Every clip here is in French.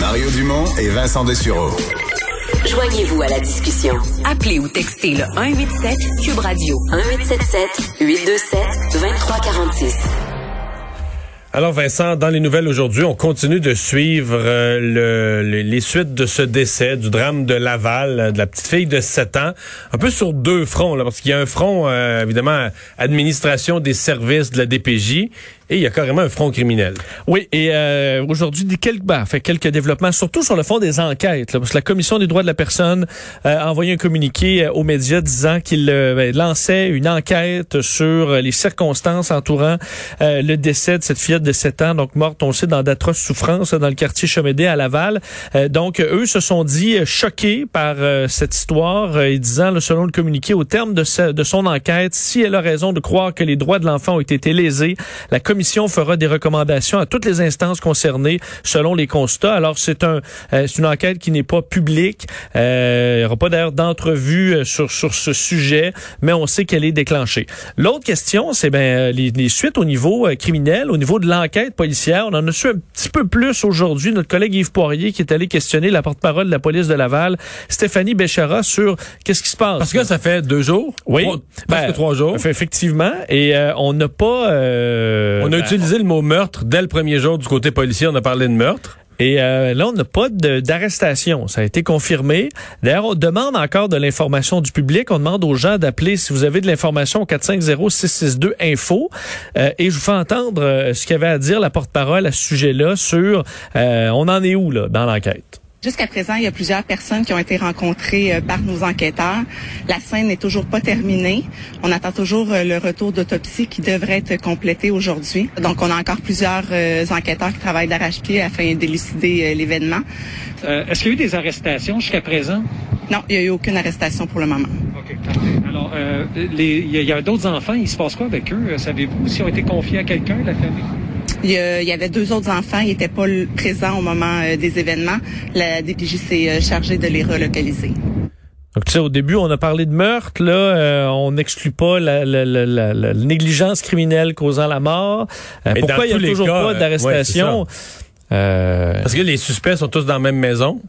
Mario Dumont et Vincent Dessureau. Joignez-vous à la discussion. Appelez ou textez le 187 Cube Radio 1877 827 2346. Alors Vincent, dans les nouvelles aujourd'hui, on continue de suivre euh, le- le- les suites de ce décès, du drame de Laval, euh, de la petite fille de 7 ans, un peu sur deux fronts, là, parce qu'il y a un front, euh, évidemment, administration des services de la DPJ, et il y a carrément un front criminel. Oui, et euh, aujourd'hui, quelques, ben, fait quelques développements, surtout sur le fond des enquêtes. là, parce que la Commission des droits de la personne euh, a envoyé un communiqué euh, aux médias disant qu'il euh, ben, lançait une enquête sur euh, les circonstances entourant le décès de cette fillette de 7 ans, donc morte, on le sait, dans d'atroces souffrances là, dans le quartier Chemédé à Laval. Donc, eux se sont dit choqués par cette histoire, et disant, selon le communiqué, au terme de, sa- de son enquête, si elle a raison de croire que les droits de l'enfant ont été lésés, la fera des recommandations à toutes les instances concernées selon les constats. Alors, c'est un, euh, c'est une enquête qui n'est pas publique. Euh, il n'y aura pas d'ailleurs d'entrevue euh, sur, sur ce sujet, mais on sait qu'elle est déclenchée. L'autre question, c'est ben, les, les suites au niveau criminel, au niveau de l'enquête policière. On en a su un petit peu plus aujourd'hui. Notre collègue Yves Poirier qui est allé questionner la porte-parole de la police de Laval, Stéphanie Béchara, sur qu'est-ce qui se passe. Parce que ça fait deux jours, Oui. trois- presque Ben, trois jours. Effectivement. Et euh, on n'a pas... euh, On a ben, utilisé le mot meurtre dès le premier jour du côté policier, on a parlé de meurtre. Et euh, là, on n'a pas d'arrestation. Ça a été confirmé. D'ailleurs, on demande encore de l'information du public. On demande aux gens d'appeler si vous avez de l'information au 450-662-INFO. Euh, et je vous fais entendre euh, ce qu'avait à dire la porte-parole à ce sujet-là sur euh, on en est où là dans l'enquête? Jusqu'à présent, il y a plusieurs personnes qui ont été rencontrées euh, par nos enquêteurs. La scène n'est toujours pas terminée. On attend toujours euh, le retour d'autopsie qui devrait être complété aujourd'hui. Donc, on a encore plusieurs euh, enquêteurs qui travaillent d'arrache-pied afin d'élucider l'événement. Euh, Est-ce qu'il y a eu des arrestations jusqu'à présent? Non, il n'y a eu aucune arrestation pour le moment. OK, parfait. Alors, euh, il y a, y a d'autres enfants, il se passe quoi avec eux? Savez-vous s'ils ont été confiés à quelqu'un, la famille? Il y, avait deux autres enfants, ils n'étaient pas présents au moment euh, des événements. La DPJ s'est euh, chargée de les relocaliser. Donc, tu sais, au début, on a parlé de meurtre. Là, euh, on n'exclut pas la, la- la- la- la négligence criminelle causant la mort. Euh, pourquoi il y a toujours cas, pas d'arrestation? Euh, Parce que les suspects sont tous dans la même maison.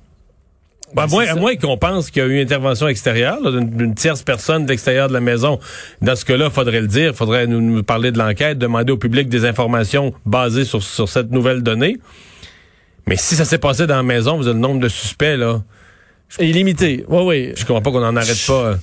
Ben, à moins, moins qu'on pense qu'il y a eu une intervention extérieure, d'une tierce personne de l'extérieur de la maison. Dans ce cas-là, faudrait le dire, faudrait nous, nous parler de l'enquête, demander au public des informations basées sur, sur cette nouvelle donnée. Mais si ça s'est passé dans la maison, vous avez le nombre de suspects, là. illimité. Oui, oui. Je comprends pas qu'on en arrête pas.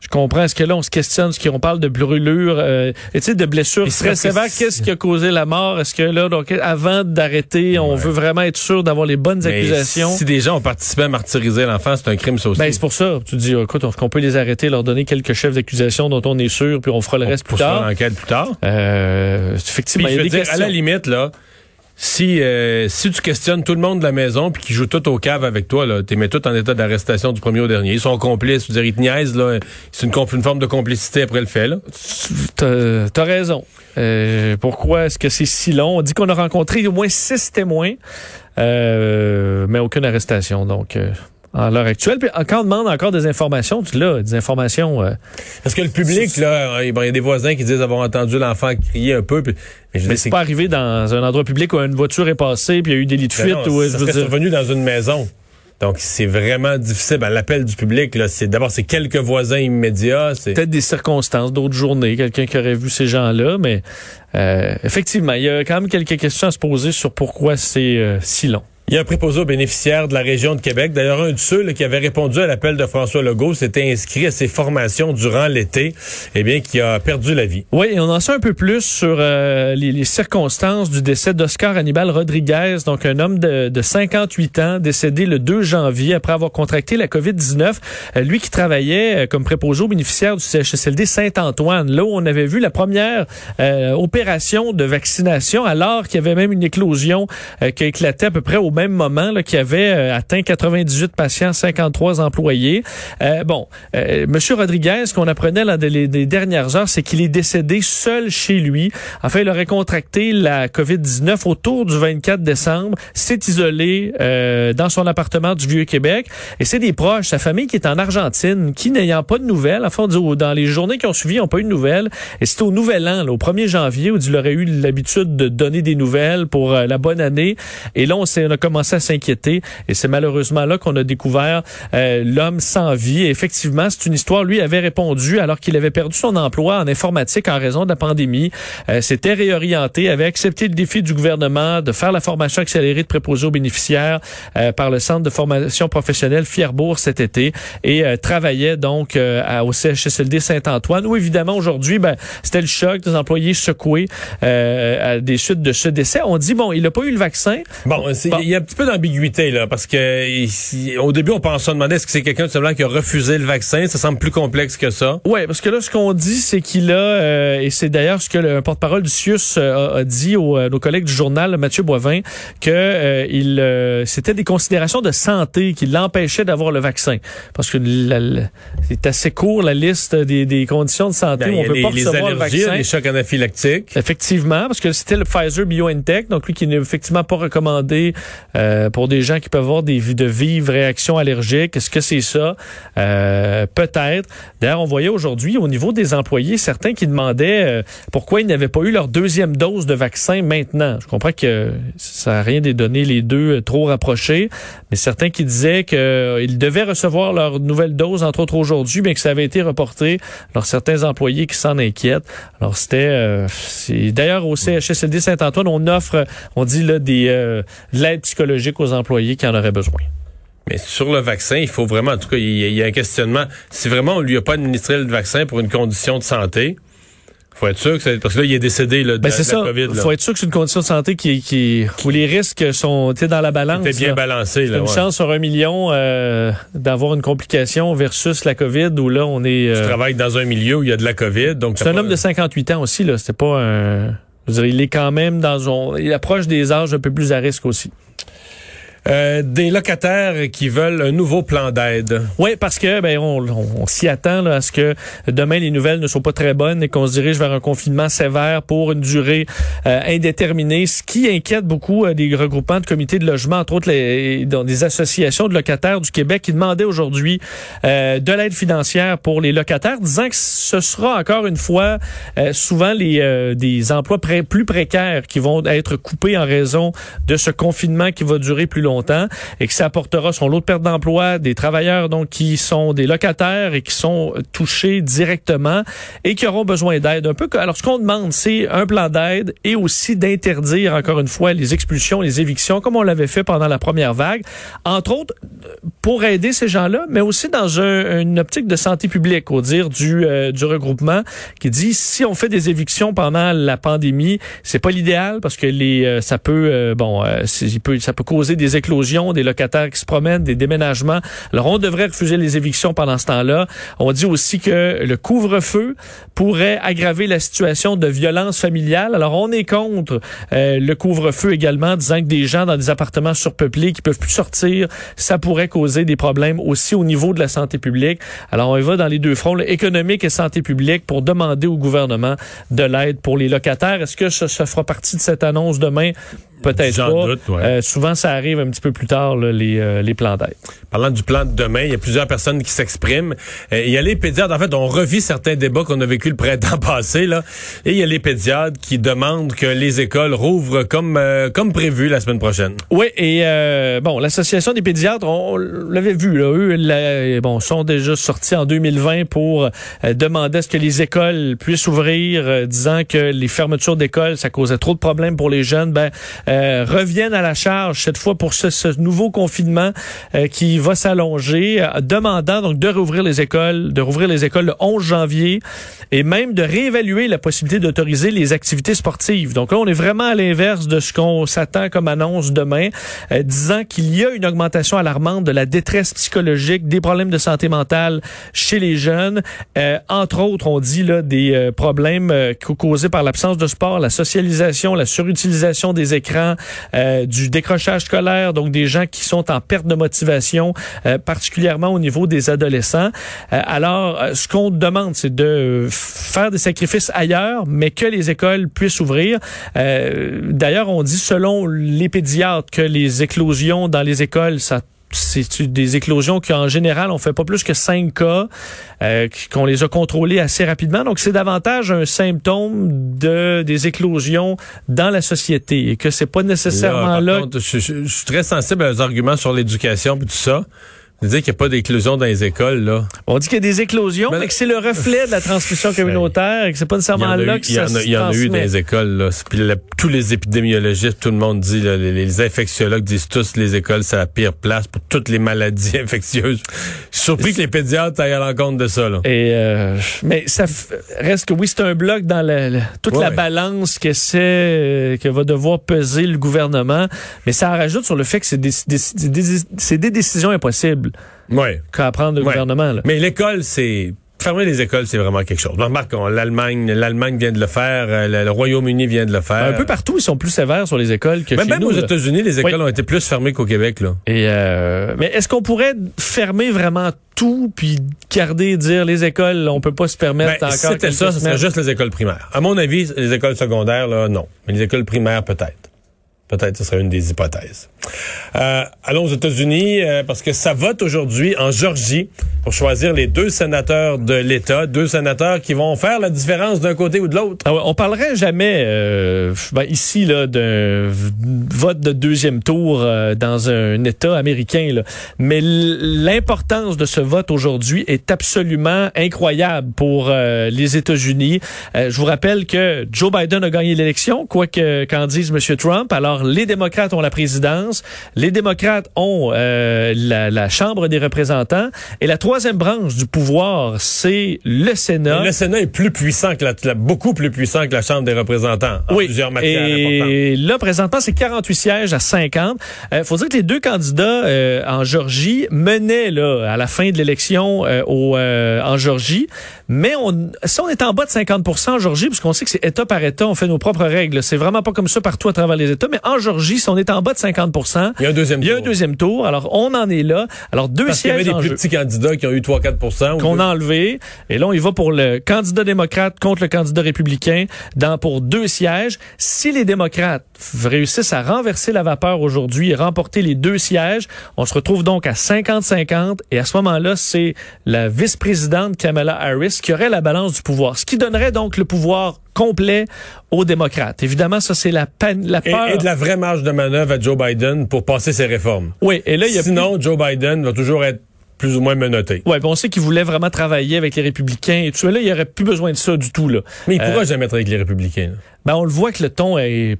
Je comprends. Est-ce que là, on se questionne, ce qu'on parle de brûlures, euh, et tu sais, de blessures très sévères? Qu'est-ce qui a causé la mort? Est-ce que là, donc, avant d'arrêter, on veut vraiment être sûr d'avoir les bonnes Mais accusations? si des gens ont participé à martyriser l'enfant, c'est un crime, ça aussi. Ben, c'est pour ça. Tu dis, écoute, on, qu'on peut les arrêter, leur donner quelques chefs d'accusation dont on est sûr, puis on fera le reste plus tard. l'enquête plus tard. Euh, Puis, effectivement, il y je veux des dire, à la limite, là, si, euh, si tu questionnes tout le monde de la maison puis qu'ils jouent tout au cave avec toi, là, t'es mets tout en état d'arrestation du premier au dernier. Ils sont complices. Veux dire, ils te niaisent, là. C'est une, une forme de complicité après le fait, là. T'as t'as raison. Euh, pourquoi est-ce que c'est si long? On dit qu'on a rencontré au moins six témoins, euh, mais aucune arrestation. Donc, euh, à l'heure actuelle, puis quand on demande encore des informations, tu l'as, des informations. euh, Parce que le public, là, il bon, il y a des voisins qui disent avoir entendu l'enfant crier un peu. Puis, mais mais c'est pas arrivé dans un endroit public où une voiture est passée, puis il y a eu des lits de Ben fuite. ou, ça je veux serait dire- survenu dans une maison. Donc, c'est vraiment difficile. Ben, l'appel du public, là, c'est d'abord, c'est quelques voisins immédiats. Peut-être des circonstances, d'autres journées, quelqu'un qui aurait vu ces gens-là, mais euh, effectivement, il y a quand même quelques questions à se poser sur pourquoi c'est euh, si long. Il y a un préposé aux bénéficiaires de la région de Québec. D'ailleurs, un de ceux qui avait répondu à l'appel de François Legault s'était inscrit à ses formations durant l'été, eh bien, qui a perdu la vie. Oui, et on en sait un peu plus sur euh, les, circonstances du décès d'Oscar Hannibal Rodriguez, donc un homme de, de 58 ans, décédé le 2 janvier après avoir contracté la COVID-19. Euh, lui qui travaillait euh, comme préposé aux bénéficiaires du CHSLD Saint-Antoine, là où on avait vu la première opération de vaccination, alors qu'il y avait même une éclosion qui a éclaté à peu près au même moment, là, qui avait euh, atteint 98 patients, 53 employés. Euh, bon, euh, Monsieur Rodriguez, ce qu'on apprenait là, des, des dernières heures, c'est qu'il est décédé seul chez lui. Enfin, il aurait contracté la COVID-19 autour du 24 décembre, s'est isolé euh, dans son appartement du Vieux-Québec. Et c'est des proches, sa famille qui est en Argentine, qui n'ayant pas de nouvelles, enfin, on dit, dans les journées qui ont suivi, n'ont pas eu de nouvelles. Et c'était au Nouvel An, là, au 1er janvier, où il aurait eu l'habitude de donner des nouvelles pour euh, la bonne année. Et là, on, s'est- on a commencé à s'inquiéter. Et c'est malheureusement là qu'on a découvert euh, l'homme sans vie. Et effectivement, c'est une histoire. Lui avait répondu alors qu'il avait perdu son emploi en informatique en raison de la pandémie. Euh, S'était réorienté, avait accepté le défi du gouvernement de faire la formation accélérée de préposés aux bénéficiaires euh, par le Centre de formation professionnelle Fierbourg cet été et euh, travaillait donc euh, à- au CHSLD Saint-Antoine où évidemment aujourd'hui, ben, c'était le choc des employés secoués euh, à des suites de ce décès. On dit, bon, il n'a pas eu le vaccin. Bon, c'est- Bon. il y a un petit peu d'ambiguïté là, parce que ici, au début, on pensait se demander est-ce que c'est quelqu'un simplement qui a refusé le vaccin? Ça semble plus complexe que ça. Oui, parce que là, ce qu'on dit, c'est qu'il a, euh, et c'est d'ailleurs ce que le porte-parole du CIUS euh, a, a dit aux, à nos collègues du journal, Mathieu Boivin, que euh, il, euh, c'était des considérations de santé qui l'empêchaient d'avoir le vaccin. Parce que c'est assez court, la liste des, des conditions de santé Ben, où on peut les, pas les recevoir le vaccin. les chocs anaphylactiques. Effectivement, parce que c'était le Pfizer BioNTech, donc lui qui n'est effectivement pas recommandé euh, pour des gens qui peuvent avoir des de vives réactions allergiques. Est-ce que c'est ça? Euh, Peut-être. D'ailleurs, on voyait aujourd'hui au niveau des employés certains qui demandaient euh, pourquoi ils n'avaient pas eu leur deuxième dose de vaccin maintenant. Je comprends que ça n'a rien des données les deux euh, trop rapprochés, mais certains qui disaient qu'ils devaient recevoir leur nouvelle dose entre autres aujourd'hui, mais que ça avait été reporté. Alors certains employés qui s'en inquiètent. Alors c'était euh, d'ailleurs au CHSLD Saint-Antoine, on offre, on dit là des euh, de l'aide psychologique aux employés qui en auraient besoin. Mais sur le vaccin, il faut vraiment, en tout cas, il y a, un questionnement. Si vraiment on lui a pas administré le vaccin pour une condition de santé, faut être sûr que c'est parce que là il est décédé là, de, Ben la- c'est ça. COVID. Là. faut être sûr que c'est une condition de santé qui, qui où les risques sont tu dans la balance. C'était bien là. balancé C'est là. une ouais. chance sur un million euh, d'avoir une complication versus la COVID où là on est. Tu euh, travailles dans un milieu où il y a de la COVID, donc c'est un pas- homme de 58 ans aussi là. C'était pas un. Il est quand même dans son. Il approche des âges un peu plus à risque aussi. Euh, des locataires qui veulent un nouveau plan d'aide. Oui, parce que ben on, on- s'y attend là, à ce que demain les nouvelles ne soient pas très bonnes et qu'on se dirige vers un confinement sévère pour une durée euh, indéterminée, ce qui inquiète beaucoup euh, des regroupements de comités de logement, entre autres les, dans des associations de locataires du Québec qui demandaient aujourd'hui euh, de l'aide financière pour les locataires, disant que ce sera encore une fois euh, souvent les euh, des emplois plus précaires qui vont être coupés en raison de ce confinement qui va durer plus longtemps et que ça apportera son lot de perte d'emploi des travailleurs donc qui sont des locataires et qui sont euh, touchés directement et qui auront besoin d'aide. Un peu alors ce qu'on demande c'est un plan d'aide et aussi d'interdire encore une fois les expulsions, les évictions comme on l'avait fait pendant la première vague, entre autres euh, pour aider ces gens-là, mais aussi dans un- une optique de santé publique, au dire du, euh, du regroupement, qui dit si on fait des évictions pendant la pandémie, c'est pas l'idéal parce que les euh, ça peut euh, bon euh, c'est- il peut, ça peut causer des éclosions, des locataires qui se promènent, des déménagements. Alors on devrait refuser les évictions pendant ce temps-là. On dit aussi que le couvre-feu pourrait aggraver la situation de violence familiale. Alors on est contre euh, le couvre-feu également, disant que des gens dans des appartements surpeuplés qui peuvent plus sortir, ça pourrait causer des problèmes aussi au niveau de la santé publique. Alors on y va dans les deux fronts, là, économique et santé publique, pour demander au gouvernement de l'aide pour les locataires. Est-ce que ça, ça fera partie de cette annonce demain? Peut-être pas. doute, ouais. Euh, souvent, ça arrive un petit peu plus tard, là, les, euh, les plans d'aide. Parlant du plan de demain, il y a plusieurs personnes qui s'expriment. Euh, il y a les pédiatres, en fait, on revit certains débats qu'on a vécu le printemps passé, là. Et il y a les pédiatres qui demandent que les écoles rouvrent comme, euh, comme prévu la semaine prochaine. Oui, et euh, bon, l'association des pédiatres, on, on l'avait vu, là, eux, la- bon, sont déjà sortis en 2020 pour euh, demander à ce que les écoles puissent ouvrir, disant que les fermetures d'écoles, ça causait trop de problèmes pour les jeunes. Ben, euh, reviennent à la charge cette fois pour ce, ce nouveau confinement euh, qui va s'allonger, euh, demandant donc de rouvrir les écoles, de rouvrir les écoles le 11 janvier et même de réévaluer la possibilité d'autoriser les activités sportives. Donc là, on est vraiment à l'inverse de ce qu'on s'attend comme annonce demain, euh, disant qu'il y a une augmentation alarmante de la détresse psychologique, des problèmes de santé mentale chez les jeunes. Euh, entre autres, on dit là des problèmes causés par l'absence de sport, la socialisation, la surutilisation des écrans, euh, du décrochage scolaire, donc des gens qui sont en perte de motivation, euh, particulièrement au niveau des adolescents. Euh, alors, ce qu'on demande, c'est de faire des sacrifices ailleurs, mais que les écoles puissent ouvrir. D'ailleurs, on dit selon les pédiatres que les éclosions dans les écoles, ça c'est des éclosions qui, en général, on fait pas plus que 5 cas, euh, qu'on les a contrôlés assez rapidement? Donc, c'est davantage un symptôme de des éclosions dans la société et que c'est pas nécessairement par là. contre, je, je- je suis très sensible aux arguments sur l'éducation et tout ça. Dire qu'il n'y a pas d'éclosion dans les écoles, là. On dit qu'il y a des éclosions, Mais- mais, que c'est le reflet de la transmission communautaire et que c'est pas nécessairement là eu, que il y ça en a, se il y en a eu dans les écoles, là. Puis tous les épidémiologistes, tout le monde dit, là, les, les infectiologues disent tous les écoles, c'est la pire place pour toutes les maladies infectieuses. Je suis surpris que les pédiatres aillent à l'encontre de ça, là. Et euh, mais ça reste que oui, c'est un bloc dans la, la- toute Ouais, la ouais. balance que c'est euh, que va devoir peser le gouvernement. Mais ça en rajoute sur le fait que c'est des, des- des- des- c'est des décisions impossibles Ouais. qu'a à prendre le Ouais. gouvernement. Là. Mais l'école, c'est fermer les écoles, c'est vraiment quelque chose. Remarque, on- l'Allemagne, l'Allemagne vient de le faire, euh, le, Royaume-Uni vient de le faire. Un peu partout, ils sont plus sévères sur les écoles que Même, chez même nous. aux là. États-Unis, les écoles Oui. ont été plus fermées qu'au Québec, là. Et euh, mais est-ce qu'on pourrait fermer vraiment tout puis garder dire les écoles, on peut pas se permettre Ben, encore si c'était ça, ce serait juste les écoles primaires. À mon avis, les écoles secondaires, là, non. Mais les écoles primaires, peut-être. Peut-être ce serait une des hypothèses. Euh, allons aux États-Unis euh, parce que ça vote aujourd'hui en Georgie pour choisir les deux sénateurs de l'État, deux sénateurs qui vont faire la différence d'un côté ou de l'autre. Ah ouais, on parlerait jamais euh, ben, ici là d'un vote de deuxième tour euh, dans un État américain, mais l'importance de ce vote aujourd'hui est absolument incroyable pour les États-Unis. Je vous rappelle que Joe Biden a gagné l'élection, quoi que qu'en dise M. Trump. Alors les démocrates ont la présidence, les démocrates ont euh, la, la Chambre des représentants et la troisième branche du pouvoir, c'est le Sénat. Le Sénat est plus puissant que la, la- beaucoup plus puissant que la Chambre des représentants en plusieurs matières importantes. Et là, présentement, c'est 48 sièges à 50. Il faut dire que les deux candidats euh, en Georgie menaient là, à la fin de l'élection euh, au, euh, en Georgie. Mais on, si on est en bas de 50 en Georgie, puisqu'on sait que c'est État par État, on fait nos propres règles. C'est vraiment pas comme ça partout à travers les États. Mais en Georgie, si on est en bas de 50 Il y a un deuxième il y a un tour. deuxième tour. Alors, on en est là. Alors, deux Parce qu'il y avait sièges des en plus jeu petits candidats qui ont eu 3-4 ou qu'on a enlevé. Et là, on y va pour le candidat démocrate contre le candidat républicain dans, pour deux sièges. Si les démocrates réussissent à renverser la vapeur aujourd'hui et remporter les deux sièges, on se retrouve donc à 50-50. Et à ce moment-là, c'est la vice-présidente Kamala Harris qui aurait la balance du pouvoir. Ce qui donnerait donc le pouvoir complet aux démocrates. Évidemment, ça, c'est la, pan- la peur. et de la vraie marge de manœuvre à Joe Biden pour passer ses réformes. Oui, et là, il y a Sinon, Joe Biden va toujours être plus ou moins menotté. Ben on sait qu'il voulait vraiment travailler avec les républicains et tout ça. Là, il n'y aurait plus besoin de ça du tout. Là. Mais il Euh, pourra jamais être avec les républicains. là. Ben, on le voit que le ton est,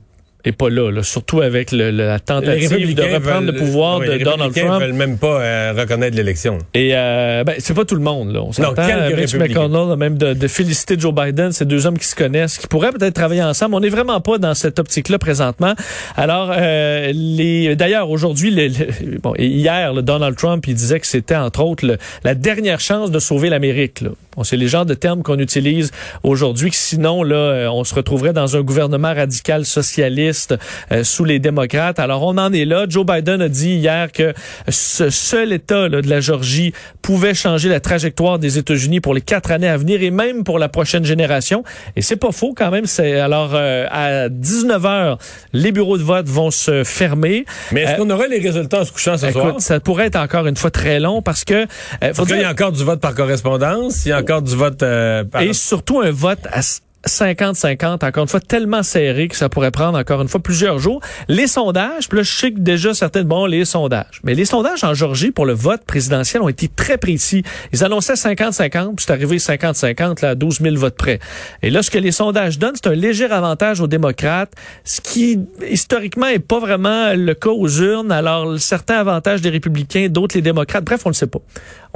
est pas là, là, surtout avec le- le- la tentative de reprendre le pouvoir oui, de les Donald Trump. veulent même pas euh, reconnaître l'élection. Et euh, ben, c'est pas tout le monde. Là. On s'entend. Mitch. McConnell, même de, de féliciter Joe Biden, ces deux hommes qui se connaissent, qui pourraient peut-être travailler ensemble. On n'est vraiment pas dans cette optique-là présentement. Alors, euh, les d'ailleurs aujourd'hui, le- le- bon, hier, là, Donald Trump, il disait que c'était entre autres le- la dernière chance de sauver l'Amérique. Là. Bon, c'est les genres de termes qu'on utilise aujourd'hui, que sinon là, euh, on se retrouverait dans un gouvernement radical socialiste euh, sous les démocrates. Alors, on en est là. Joe Biden a dit hier que ce seul État là, de la Georgie pouvait changer la trajectoire des États-Unis pour les quatre années à venir et même pour la prochaine génération. Et c'est pas faux quand même. C'est alors euh, à 19 heures, les bureaux de vote vont se fermer. Mais est-ce Euh, qu'on aura les résultats en se couchant ce soir? Écoute, ça pourrait être encore une fois très long parce que euh, faut Parce qu'il y dire- a encore du vote par correspondance, il y a encore du vote euh, par... et surtout un vote à 50-50, encore une fois, tellement serré que ça pourrait prendre encore une fois plusieurs jours. Les sondages, puis là, je sais que déjà certaines, bon, les sondages. Mais les sondages en Georgie pour le vote présidentiel ont été très précis. Ils annonçaient 50-50, puis c'est arrivé 50-50, là, à 12 000 votes près. Et là, ce que les sondages donnent, c'est un léger avantage aux démocrates, ce qui, historiquement, est pas vraiment le cas aux urnes. Alors, certains avantages des républicains, d'autres les démocrates. Bref, on ne sait pas.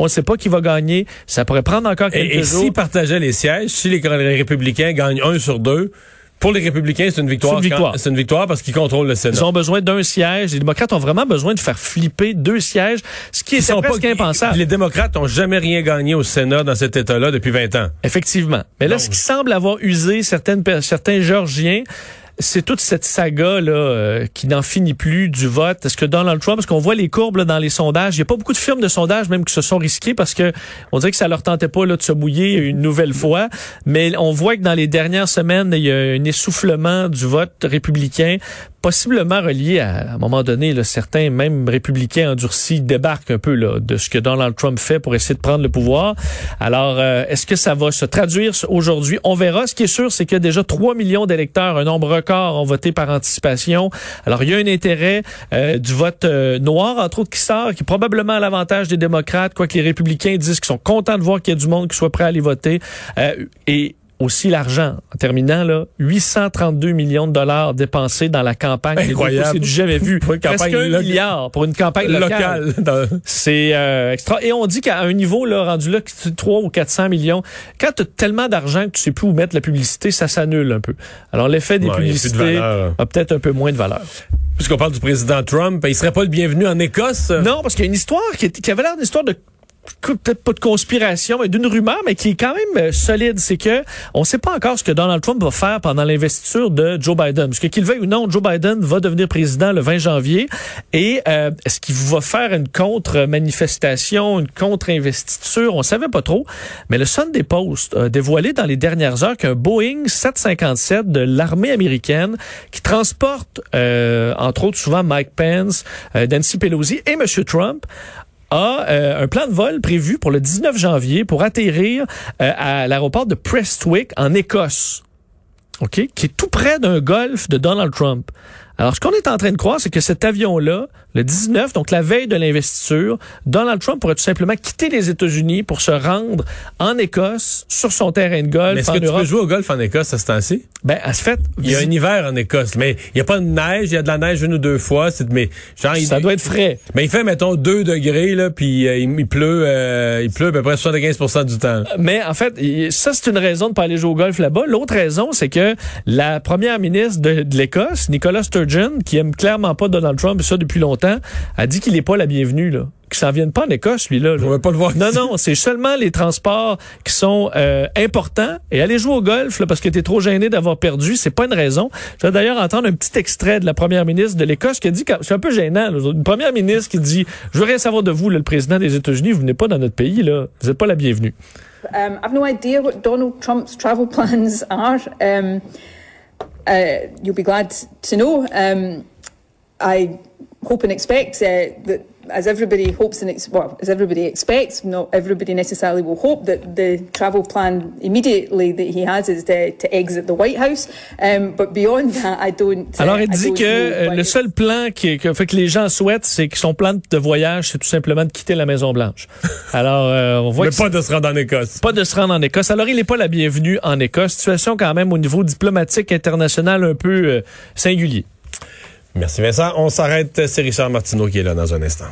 On ne sait pas qui va gagner. Ça pourrait prendre encore quelques Et, et jours. s'ils partageaient les sièges, si les, les républicains gagnent un sur deux, pour les républicains, c'est une victoire. C'est une victoire. C'est une victoire parce qu'ils contrôlent le Sénat. Ils ont besoin d'un siège. Les démocrates ont vraiment besoin de faire flipper deux sièges, ce qui est sont presque pas- impensable. Les démocrates n'ont jamais rien gagné au Sénat dans cet État-là depuis 20 ans. Effectivement. Mais là, Donc- ce qui semble avoir usé certaines, certains Georgiens, c'est toute cette saga là euh, qui n'en finit plus du vote. Est-ce que Donald Trump, parce qu'on voit les courbes dans les sondages, il n'y a pas beaucoup de firmes de sondages même qui se sont risqués parce que on dirait que ça leur tentait pas là, de se mouiller une nouvelle fois. Mais on voit que dans les dernières semaines, il y a un essoufflement du vote républicain possiblement relié à, à un moment donné, là, certains, même républicains endurcis, débarquent un peu là, de ce que Donald Trump fait pour essayer de prendre le pouvoir. Alors, euh, est-ce que ça va se traduire aujourd'hui? On verra. Ce qui est sûr, c'est qu'il y a déjà 3 millions d'électeurs, un nombre record, ont voté par anticipation. Alors, il y a un intérêt euh, du vote euh, noir, entre autres, qui sort, qui est probablement à l'avantage des démocrates, quoique les républicains disent qu'ils sont contents de voir qu'il y a du monde qui soit prêt à aller voter. Euh, et aussi l'argent. En terminant, là, 832 millions de dollars dépensés dans la campagne. Incroyable. C'est du jamais vu. Pour une campagne un milliard pour une campagne locale. C'est euh, extra. Et on dit qu'à un niveau là, rendu là, 3 ou 400 millions, quand tu as tellement d'argent que tu sais plus où mettre la publicité, ça s'annule un peu. Alors l'effet des Ouais, a de publicités a peut-être un peu moins de valeur. Puisqu'on parle du président Trump, il serait pas le bienvenu en Écosse? Non, parce qu'il y a une histoire qui, est- qui avait l'air d'une histoire de peut-être pas de conspiration, mais d'une rumeur, mais qui est quand même euh, solide. C'est que on sait pas encore ce que Donald Trump va faire pendant l'investiture de Joe Biden. Parce que qu'il le veuille ou non, Joe Biden va devenir président le 20 janvier. Et euh, est-ce qu'il va faire une contre-manifestation, une contre-investiture? On savait pas trop. Mais le Sunday Post a dévoilé dans les dernières heures qu'un Boeing 757 de l'armée américaine qui transporte, euh, entre autres souvent Mike Pence, euh, Nancy Pelosi et M. Trump, a euh, un plan de vol prévu pour le 19 janvier pour atterrir euh, à l'aéroport de Prestwick en Écosse. OK? Qui est tout près d'un golfe de Donald Trump. Alors, ce qu'on est en train de croire, c'est que cet avion-là, le 19, donc la veille de l'investiture, Donald Trump pourrait tout simplement quitter les États-Unis pour se rendre en Écosse, sur son terrain de golf, Mais est-ce en que tu peux jouer au golf en Écosse à ce temps-ci? Ben, à ce fait, Il y a un hiver en Écosse, mais il n'y a pas de neige, il y a de la neige une ou deux fois. c'est- Mais genre, il, ça doit être frais. Mais il fait, mettons, 2 degrés, là, puis euh, il, il pleut euh, il pleut à peu près 75 du temps. Mais en fait, ça, c'est une raison de pas aller jouer au golf là-bas. L'autre raison, c'est que la première ministre de, de l'Écosse, Nicola Sturgeon, qui aime clairement pas Donald Trump, et ça depuis longtemps, a dit qu'il n'est pas la bienvenue, là. Qu'il s'en vienne pas en Écosse, lui-là. là. Je ne pas le voir. Non, ici. non, c'est seulement les transports qui sont euh, importants. Et aller jouer au golf, là, parce que t'es trop gêné d'avoir perdu, c'est pas une raison. Je vais d'ailleurs entendre un petit extrait de la première ministre de l'Écosse qui a dit, que- c'est un peu gênant, là, une première ministre qui dit, je veux rien savoir de vous, là, le président des États-Unis, vous venez pas dans notre pays, là, vous n'êtes pas la bienvenue. Um, I've no idea what Donald Trump's travel plans are. Um, uh, you'll be glad to know. Um, I hope and expect uh, that, as everybody hopes and ex- well, as everybody expects, not everybody necessarily will hope that the travel plan immediately that he has is to, to exit the White House. Um, but beyond that, I don't. uh, Alors, il dit que euh, le seul plan qui, que, fait que les gens souhaitent, c'est que son plan de voyage, c'est tout simplement de quitter la Maison Blanche. Alors, euh, on voit Mais que pas de se rendre en Écosse. pas de se rendre en Écosse. Alors, il n'est pas la bienvenue en Écosse. Situation quand même au niveau diplomatique international un peu euh, singulier. Merci Vincent. On s'arrête. C'est Richard Martineau qui est là dans un instant.